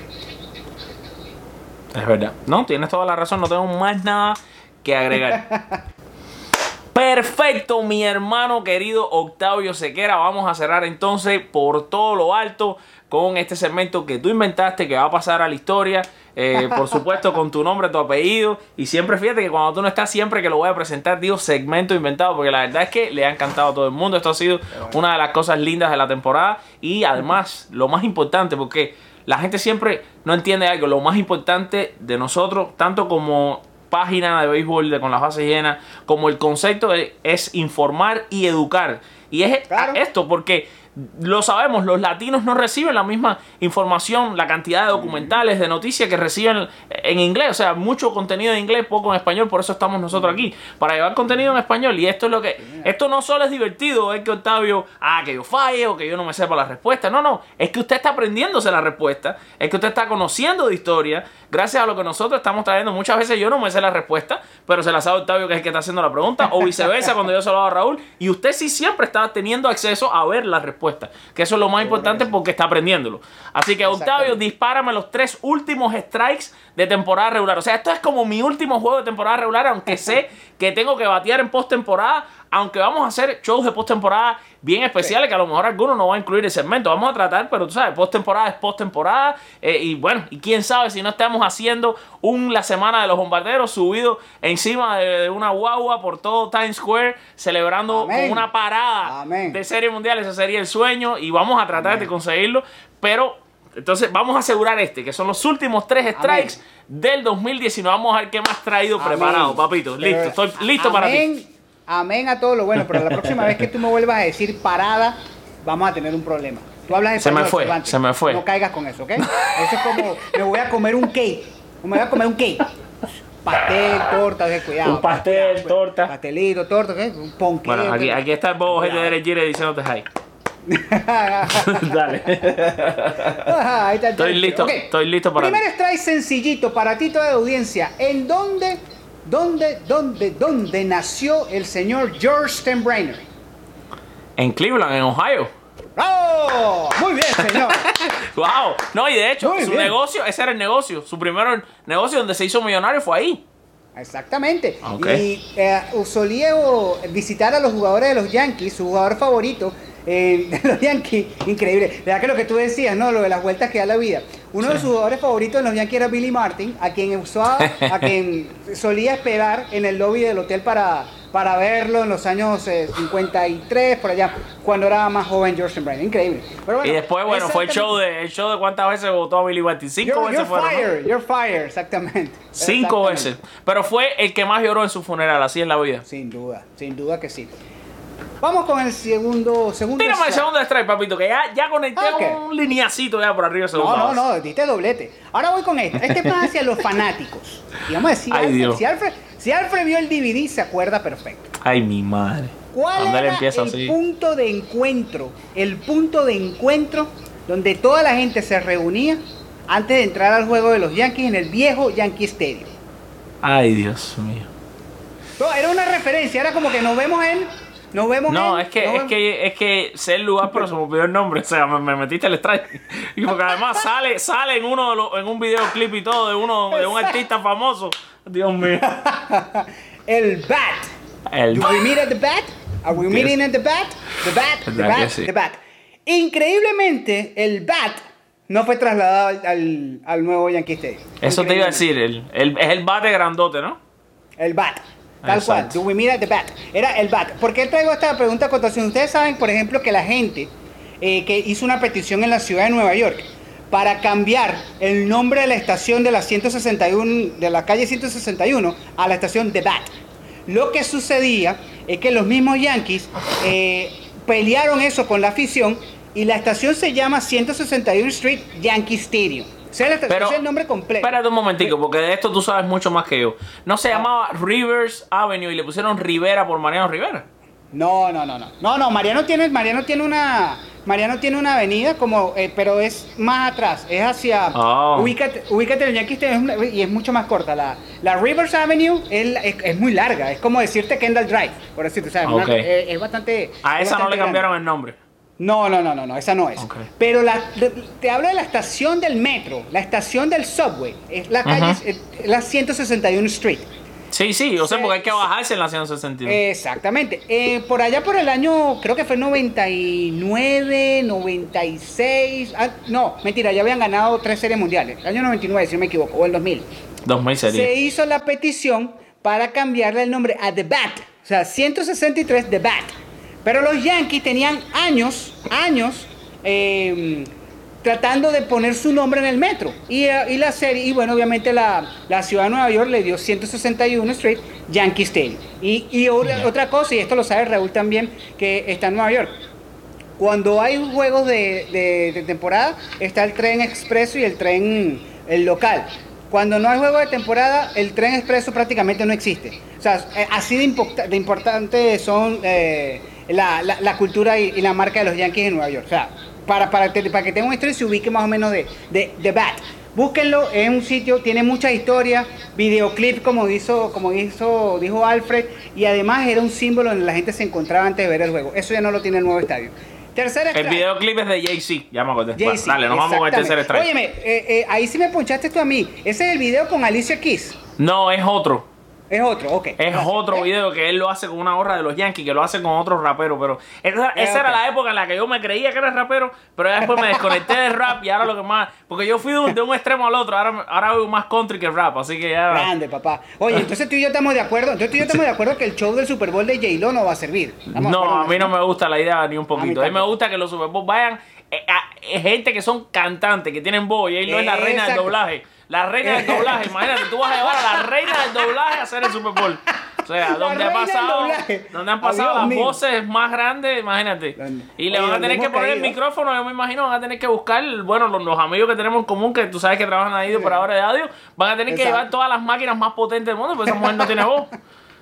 B: Es verdad. No, tienes toda la razón. No tengo más nada que agregar. Perfecto, mi hermano querido Octavio Sequera. Vamos a cerrar entonces por todo lo alto con este segmento que tú inventaste, que va a pasar a la historia. Eh, por supuesto, con tu nombre, tu apellido. Y siempre fíjate que cuando tú no estás, siempre que lo voy a presentar, digo segmento inventado, porque la verdad es que le ha encantado a todo el mundo. Esto ha sido una de las cosas lindas de la temporada. Y además, lo más importante, porque la gente siempre no entiende algo. Lo más importante de nosotros, tanto como página de béisbol de con las bases llenas, como el concepto es, informar y educar. Y es
C: Claro.
B: esto, porque lo sabemos, los latinos no reciben la misma información, la cantidad de documentales, de noticias que reciben en inglés. O sea, mucho contenido en inglés, poco en español, por eso estamos nosotros aquí, para llevar contenido en español. Y esto es lo que. Esto no solo es divertido, es que Octavio, ah, que yo falle o que yo no me sepa la respuesta. No, no, es que usted está aprendiéndose la respuesta, es que usted está conociendo de historia, gracias a lo que nosotros estamos trayendo. Muchas veces yo no me sé la respuesta, pero se la sabe Octavio, que es el que está haciendo la pregunta, o viceversa, cuando yo se lo hago a Raúl. Y usted sí siempre está teniendo acceso a ver la respuesta, que eso es lo más importante porque está aprendiéndolo. Así que Octavio, dispárame los tres últimos strikes de temporada regular. O sea, esto es como mi último juego de temporada regular, aunque sé que tengo que batear en postemporada, aunque vamos a hacer shows de postemporada bien especiales, que a lo mejor algunos no va a incluir el segmento. Vamos a tratar, pero tú sabes, postemporada es postemporada. eh, y bueno, y quién sabe si no estamos haciendo un La Semana de los Bombarderos subido encima de, de una guagua por todo Times Square, celebrando
C: Amén.
B: una parada
C: Amén.
B: de serie mundial. Ese sería el sueño y vamos a tratar de conseguirlo. Pero entonces vamos a asegurar este, que son los últimos tres strikes del 2019. Vamos a ver qué más traído
C: Amén.
B: preparado, papito. Listo, estoy listo para ti.
C: Amén, a todo lo bueno, pero la próxima vez que tú me vuelvas a decir parada, vamos a tener un problema. Tú hablas
B: Se me fue,
C: Cervantes.
B: se me fue.
C: No caigas con eso, ¿ok? Eso es como, me voy a comer un cake. Me voy a comer un cake. Pastel, torta, ok, cuidado.
B: Un pastel,
C: cuidado,
B: torta.
C: Pastelito, torta, ¿ok? Un ponqué.
B: Bueno, aquí, aquí está el bobo gente de Derek Jeter diciéndote hi. Dale.
C: Ahí está el
B: Estoy listo, estoy listo para
C: Primer strike sencillito para ti toda la audiencia. ¿En dónde, dónde, dónde, dónde nació el señor George Steinbrenner?
B: En Cleveland, en Ohio.
C: ¡Oh! Muy bien, señor.
B: Wow. No, y de hecho,
C: Muy
B: su
C: bien.
B: negocio, ese era el negocio. Su primer negocio donde se hizo millonario fue ahí.
C: Exactamente. Y eh, solía visitar a los jugadores de los Yankees, su jugador favorito eh, de los Yankees. Increíble. Verdad que lo que tú decías, ¿no? Lo de las vueltas que da la vida. Uno de sus jugadores favoritos de los Yankees era Billy Martin, a quien usaba, a quien solía esperar en el lobby del hotel para, para verlo en los años eh, 53, por allá, cuando era más joven George Steinbrenner. Increíble. Pero bueno,
B: y después, bueno, fue el show de el show de cuántas veces votó a Billy Martin. Cinco
C: You're,
B: veces
C: you're
B: fueron. ¿no?
C: you're fired, exactamente.
B: Cinco
C: Exactamente.
B: veces. Pero fue el que más lloró en su funeral, así es la vida.
C: Sin duda, sin duda que sí. Vamos con el segundo, segundo.
B: Tírame el
C: strike.
B: segundo strike, papito, que ya, ya conecté
C: Ok.
B: un lineacito ya por arriba segundo.
C: No, no, no, diste doblete. Ahora voy con este. Este es más hacia los fanáticos. Y vamos a decir,
B: Ay,
C: Alfred,
B: Dios.
C: si, Alfred, si Alfred vio el DVD, se acuerda perfecto.
B: Ay, mi madre.
C: ¿Cuál
B: él
C: era el
B: así.
C: punto de encuentro? El punto de encuentro donde toda la gente se reunía antes de entrar al juego de los Yankees en el viejo Yankee Stadium.
B: Ay, Dios mío.
C: No, Era una referencia, era como que nos vemos en. Nos vemos
B: No, es que,
C: nos
B: es
C: vemos-
B: que, es que sé el lugar, pero se me olvidó el nombre. O sea, me, me metiste el strike. Y porque además sale, sale en uno de los, en un videoclip y todo de uno, de un artista famoso. Dios mío.
C: El bat.
B: El
C: Do we meet at the bat? Are we meeting at the bat? The bat, the bat,
B: sí.
C: the bat. Increíblemente, el bat no fue trasladado al, al, al nuevo Yankee Stadium.
B: Eso te iba a decir, el, el- es el bate grandote, ¿no?
C: El bat. Tal cual. Do we meet at the bat? Era el bat. ¿Por qué traigo esta pregunta a cotación? Ustedes saben, por ejemplo, que la gente eh, que hizo una petición en la ciudad de Nueva York para cambiar el nombre de la estación de la 161 de la calle 161 a la estación The Bat. Lo que sucedía es que los mismos Yankees eh, pelearon eso con la afición y la estación se llama 161 Street Yankee Stadium. Sea, la
B: Pero,
C: es el nombre completo.
B: Espérate un momentico, porque de esto tú sabes mucho más que yo. No se llamaba Rivers Avenue y le pusieron Rivera por Mariano Rivera.
C: No, no, no, no. No, no, Mariano tiene, Mariano tiene una. Mariano tiene una avenida como, eh, pero es más atrás, es hacia.
B: Ah.
C: Ubícate, ubícate en Yankee es y es mucho más corta. La, la Rivers Avenue es, es- es muy larga, es como decirte Kendall Drive, por decirte, o sea, es una-
B: Ok.
C: es, bastante.
B: A
C: es
B: esa no
C: bastante
B: le cambiaron
C: grande.
B: el nombre.
C: No, no, no, no, no, esa no es. Pero la, te hablo de la estación del metro, la estación del subway, es la calle,
B: Ajá.
C: es, es la 161 Street.
B: Sí, sí, yo sé
C: Sí,
B: porque hay que bajarse en la 161.
C: Exactamente. Eh, por allá por el año, creo que fue 99, 96. ah, no, mentira, ya habían ganado tres series mundiales. El año 99, si no me equivoco, o el 2000.
B: 2000 sería.
C: Se hizo la petición para cambiarle el nombre a The Bat. O sea, 163 The Bat. Pero los Yankees tenían años, años, eh, tratando de poner su nombre en el metro. Y, eh, y la serie, y bueno, obviamente la, la ciudad de Nueva York le dio 161 Street Yankee Stadium. Y, y otra, otra cosa, y esto lo sabe Raúl también, que está en Nueva York. Cuando hay juegos de, de- de temporada, está el tren expreso y el tren el local. Cuando no hay juego de temporada, el tren expreso prácticamente no existe. O sea, eh, así de, import- de importante son eh, la, la- la cultura y, y la marca de los Yankees en Nueva York. O sea, para, para, para que tengan una historia y se ubique más o menos de, de, de Bat. Búsquenlo, es un sitio, tiene muchas historias, videoclip como hizo, como hizo, dijo Alfred, y además era un símbolo donde la gente se encontraba antes de ver el juego. Eso ya no lo tiene el nuevo estadio. Tercera
B: El videoclip es de Jay-Z, ya me acordé. Bueno, dale, nos vamos con el tercer strike.
C: Óyeme, eh, eh, ahí sí me ponchaste tú a mí. Ese es el video con Alicia Keys.
B: No, es otro.
C: Es otro, ok.
B: Es
C: Gracias.
B: otro video que él lo hace con una gorra de los Yankees, que lo hace con otros raperos, pero esa, esa era la época en la que yo me creía que era rapero, pero después me desconecté del rap y ahora lo que más, porque yo fui de un, de un extremo al otro, ahora, ahora hago más country que rap, así que ya...
C: Grande, papá. Oye, entonces tú y yo estamos de acuerdo. Entonces tú y yo estamos de acuerdo que el show del Super Bowl de J-Lo no va a servir. ¿Estamos de
B: No, a mí no me gusta la idea ni un poquito. A mí, me gusta que los Super Bowl vayan eh, a- eh, gente que son cantantes, que tienen voz, y él no es la reina del doblaje. La reina del doblaje, imagínate, tú vas a llevar a la reina del doblaje a hacer el Super Bowl. O sea, donde ha pasado, donde han pasado las voces más grandes, imagínate. Y le
C: Oye,
B: van a tener que poner el micrófono, yo me imagino, van a tener que buscar, bueno, los, los amigos que tenemos en común, que tú sabes que trabajan ahí por ahora de audio, van a tener que llevar todas las máquinas más potentes del mundo, porque esa mujer no tiene voz.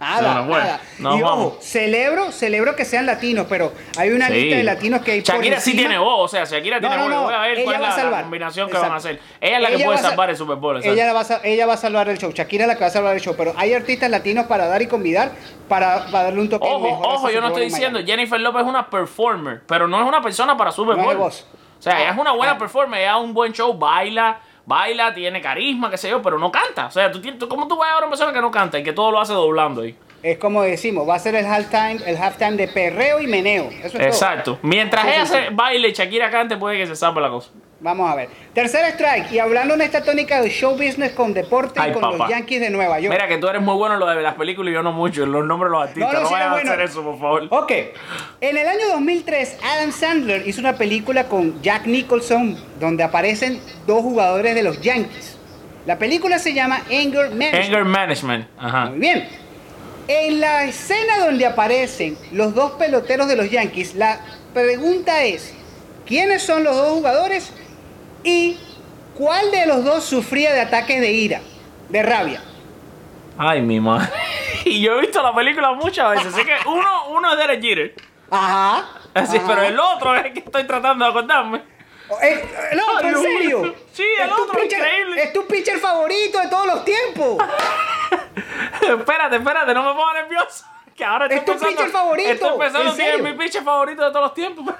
C: Nada,
B: No,
C: nada. y
B: vamos.
C: ojo, celebro, celebro que sean latinos, pero hay una
B: Sí.
C: lista de latinos que hay por
B: Shakira sí tiene voz, o sea, Shakira
C: No,
B: tiene
C: no,
B: voz.
C: no,
B: Voy a ver
C: ella
B: cuál es
C: va a
B: la, la combinación que van a hacer. Ella es la que puede salvar el Super Bowl.
C: Ella va, a, ella va a salvar el show. Shakira es la que va a salvar el show. Pero hay artistas latinos para dar y convidar para, para darle un toque
B: Ojo,
C: mejor
B: ojo, yo no estoy
C: en
B: diciendo. Jennifer López es una performer, pero no es una persona para Super
C: No es
B: Bowl. O sea, ella es una buena
C: Ah.
B: performer, ella es un buen show, baila, baila, tiene carisma, qué sé yo, pero no canta. O sea, ¿tú, tú- ¿cómo tú vas a ver a una persona que no canta y que todo lo hace doblando ahí?
C: Es como decimos, va a ser el halftime, el halftime de perreo y meneo. Eso es todo.
B: Exacto. Mientras
C: Sí,
B: ella
C: sí, sí.
B: baile y Shakira cante, puede que se salve la cosa.
C: Vamos a ver. Tercer strike. Y hablando en esta tónica de show business con deporte
B: Ay,
C: y con
B: papá.
C: los Yankees de Nueva York.
B: Mira que tú eres muy bueno en lo de las películas y yo no mucho, en los nombres de los artistas. No,
C: sí
B: vayas
C: eres
B: a hacer eso, por favor.
C: Ok. En el año 2003, Adam Sandler hizo una película con Jack Nicholson donde aparecen dos jugadores de los Yankees. La película se llama Anger Management.
B: Anger Management. Ajá.
C: Muy bien. En la escena donde aparecen los dos peloteros de los Yankees, la pregunta es, ¿quiénes son los dos jugadores y cuál de los dos sufría de ataques de ira, de rabia?
B: Ay, mi madre. Y yo he visto la película muchas veces. Así que uno, uno es Derek Jeter.
C: Ajá.
B: Así,
C: ajá.
B: pero el otro es el que estoy tratando de acordarme.
C: Eh, eh,
B: Ay,
C: pero en serio.
B: Sí, el otro,
C: pitcher-
B: increíble.
C: Es tu pitcher favorito de todos los tiempos.
B: espérate, espérate, no me pongas nervioso. Que ahora estoy
C: Es tu
B: pensando.
C: pitcher favorito,
B: Estoy pensando
C: ¿en
B: que es mi pitcher favorito de todos los tiempos.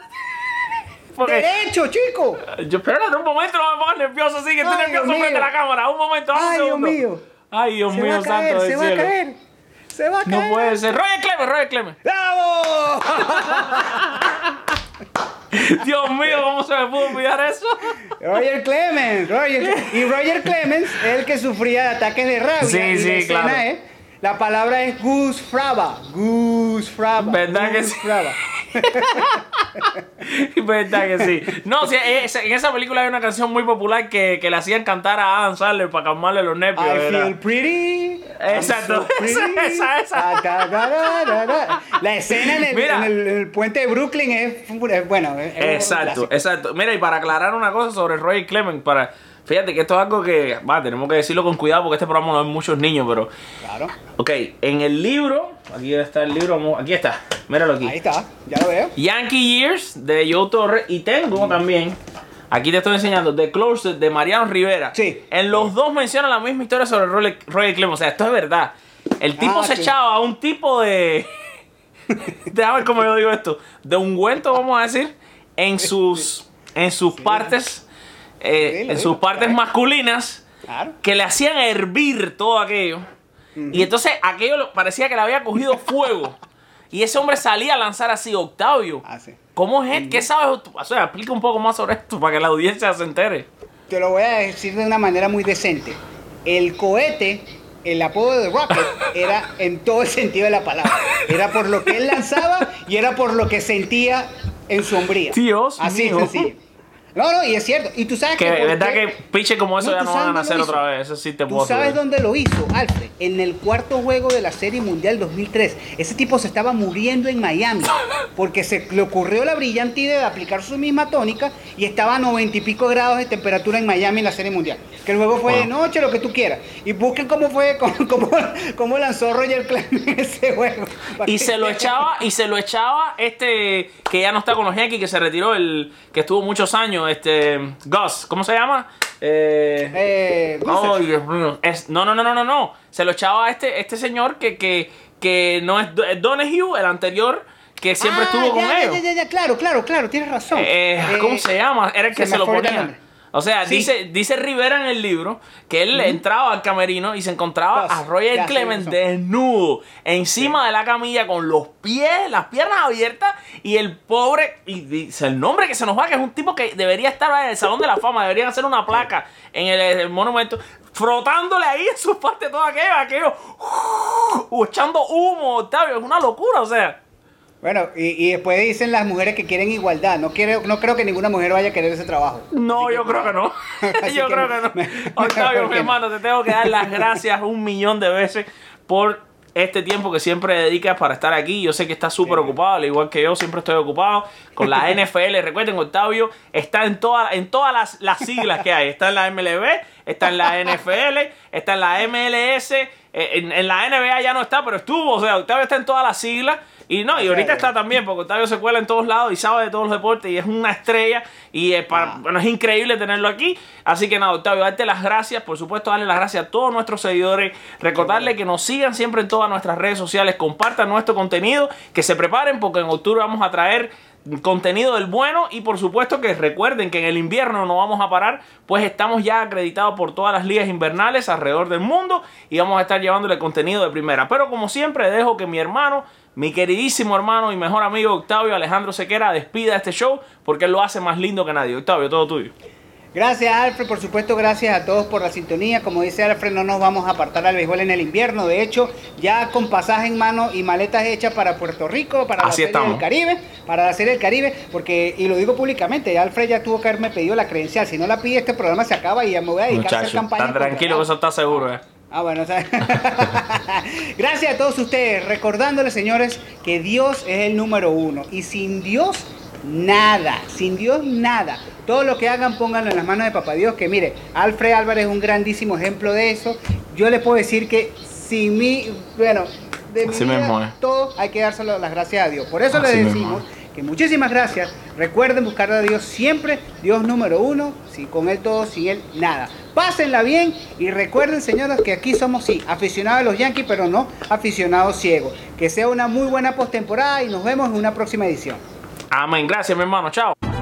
B: Porque.
C: Derecho, chico.
B: Yo, espérate un momento, no me pongas nervioso, así que estoy nervioso frente a la cámara. Un momento, un
C: Ay, Dios mío.
B: Ay, Dios
C: Se
B: mío,
C: va a caer,
B: santo del
C: se va a caer. Se va a caer.
B: No puede ser. Roger Clemens, Roger Clemens.
C: ¡Bravo!
B: Dios mío, ¿cómo se me pudo olvidar eso?
C: Roger Clemens, Roger, y Roger Clemens es el que sufría de ataques de rabia.
B: Sí,
C: y
B: sí,
C: la escena
B: claro.
C: es, la palabra es Goose Fraba. Goose Fraba.
B: ¿Verdad que
C: Goose
B: sí?
C: Fraba.
B: Verdad que sí. No, sí, es- en esa película hay una canción muy popular que, que le hacían cantar a Adam Sandler para calmarle los nervios.
C: I
B: ¿verdad?
C: feel pretty.
B: Exacto,
C: so pretty.
B: esa, esa, esa.
C: Ah, da, da, da, da, da. La escena en el,
B: Mira.
C: en el- en el puente de Brooklyn es, es- bueno. es-
B: Exacto, exacto. Mira, y para aclarar una cosa sobre Roger Clemens, para. Fíjate que esto es algo que, va, tenemos que decirlo con cuidado porque este programa no hay muchos niños, pero,
C: Claro.
B: ok, en el libro, aquí está el libro, vamos- aquí está, míralo aquí.
C: Ahí está, ya lo veo.
B: Yankee Years de Joe Torres y tengo también, aquí te estoy enseñando, The Closet de Mariano Rivera.
C: Sí.
B: En los dos menciona la misma historia sobre Roger, Roger Clemens, o sea, esto es verdad. El tipo
C: Ah,
B: se
C: sí.
B: echaba a un tipo de... Déjame ver cómo yo digo esto. De ungüento, vamos a decir, en sus, en sus partes, eh,
C: Sí, lo
B: en sus partes
C: claro.
B: masculinas,
C: Claro.
B: que le hacían hervir todo aquello. Y entonces aquello lo- parecía que le había cogido fuego. Y ese hombre salía a lanzar así, Octavio.
C: Ah, sí.
B: ¿Cómo es? ¿Qué sabes? O sea, explica un poco más sobre esto para que la audiencia se entere.
C: Te lo voy a decir de una manera muy decente. El cohete, el apodo de Rocket, era en todo el sentido de la palabra. Era por lo que él lanzaba y era por lo que sentía en su hombría.
B: Dios
C: Así
B: mío.
C: sencillo. No, no, y es cierto. Y tú sabes
B: Que
C: que.
B: verdad
C: qué-
B: que piche como eso
C: No,
B: ya
C: ¿tú
B: no
C: sabes
B: van a hacer otra vez. Eso sí te
C: ¿Tú
B: puedo
C: sabes
B: asegurar.
C: dónde lo hizo, Alfred? En el cuarto juego de la Serie Mundial 2003. Ese tipo se estaba muriendo en Miami porque se le ocurrió la brillante idea de aplicar su misma tónica y estaba a noventa y pico grados de temperatura en Miami en la Serie Mundial. Que el juego fue de noche, lo que tú quieras. Y busquen cómo fue, cómo, cómo, cómo lanzó Roger Clemens en ese juego.
B: Y se lo echaba, y se lo echaba este que ya no está con los Yankees, que se retiró, el que estuvo muchos años, este Gus, ¿cómo se llama? Eh,
C: Eh,
B: Dios mío. Es- no, no, no, no, no, no. Se lo echaba a este, este señor que, que, que no es es Donahue, el anterior, que siempre
C: Ah,
B: estuvo con
C: ya,
B: ellos.
C: Ya, ya, ya, claro, claro, claro, tienes razón.
B: Eh, ¿Cómo
C: Eh,
B: se llama? Era el que
C: se
B: lo ponía. O sea,
C: Sí.
B: dice, dice Rivera en el libro que él entraba al camerino y se encontraba
C: Gus,
B: a Roger
C: tienes
B: desnudo encima de la camilla con los pies, las piernas abiertas y el pobre, y dice el nombre que se nos va, que es un tipo que debería estar en el Salón de la Fama, deberían hacer una placa en el, el monumento, frotándole ahí en sus partes todo aquello, aquello, uh, echando humo, Octavio, es una locura, o sea.
C: Bueno, y, y después dicen las mujeres que quieren igualdad. No, quiero, no creo que ninguna mujer vaya a querer ese trabajo.
B: No, yo creo que no. Yo
C: que
B: creo que no. Octavio, mi hermano, te tengo que dar las gracias un millón de veces por este tiempo que siempre dedicas para estar aquí. Yo sé que estás súper ocupado, al igual que yo, siempre estoy ocupado con la NFL. Recuerden, Octavio está en, toda, en todas las, las siglas que hay. Está en la MLB, está en la NFL, está en la MLS. En, en la NBA ya no está, pero estuvo. O sea, Octavio está en todas las siglas. Y no, y ahorita está también, porque Octavio se cuela en todos lados y sabe de todos los deportes y es una estrella. Y es, para, bueno, es increíble tenerlo aquí. Así que nada, Octavio, darte las gracias. Por supuesto, darle las gracias a todos nuestros seguidores. Recordarle que nos sigan siempre en todas nuestras redes sociales. Compartan nuestro contenido. Que se preparen porque en octubre vamos a traer contenido del bueno y por supuesto que recuerden que en el invierno no vamos a parar pues estamos ya acreditados por todas las ligas invernales alrededor del mundo y vamos a estar llevándole contenido de primera. Pero como siempre dejo que mi hermano mi queridísimo hermano y mejor amigo Octavio Alejandro Sequera despida este show porque él lo hace más lindo que nadie. Octavio todo tuyo
C: Gracias, Alfred. Por supuesto, gracias a todos por la sintonía. Como dice Alfred, no nos vamos a apartar al béisbol en el invierno. De hecho, ya con pasaje en mano y maletas hechas para Puerto Rico, para
B: Así
C: la Serie del Caribe, para la Serie del Caribe, porque, y lo digo públicamente, Alfred ya tuvo que haberme pedido la credencial. Si no la pide, este programa se acaba y ya me voy a dedicar a hacer
B: muchacho
C: campaña.
B: tan tranquilo que eso está seguro eh.
C: Ah, bueno, o sea, gracias a todos ustedes. Recordándoles, señores, que Dios es el número uno. Y sin Dios, nada. Sin Dios, nada. Todo lo que hagan, pónganlo en las manos de Papá Dios. Que mire, Alfred Álvarez es un grandísimo ejemplo de eso. Yo le puedo decir que sin mí, bueno, de mi
B: Así
C: vida,
B: mismo es.
C: todo hay que dárselo las gracias a Dios. Por eso
B: Así mismo
C: decimos que muchísimas gracias. Recuerden buscar a Dios siempre, Dios número uno, si con Él todo, sin Él nada. Pásenla bien y recuerden, señoras, que aquí somos, sí, aficionados a los Yankees, pero no aficionados ciegos. Que sea una muy buena postemporada y nos vemos en una próxima edición.
B: Amén. Gracias, mi hermano. Chao.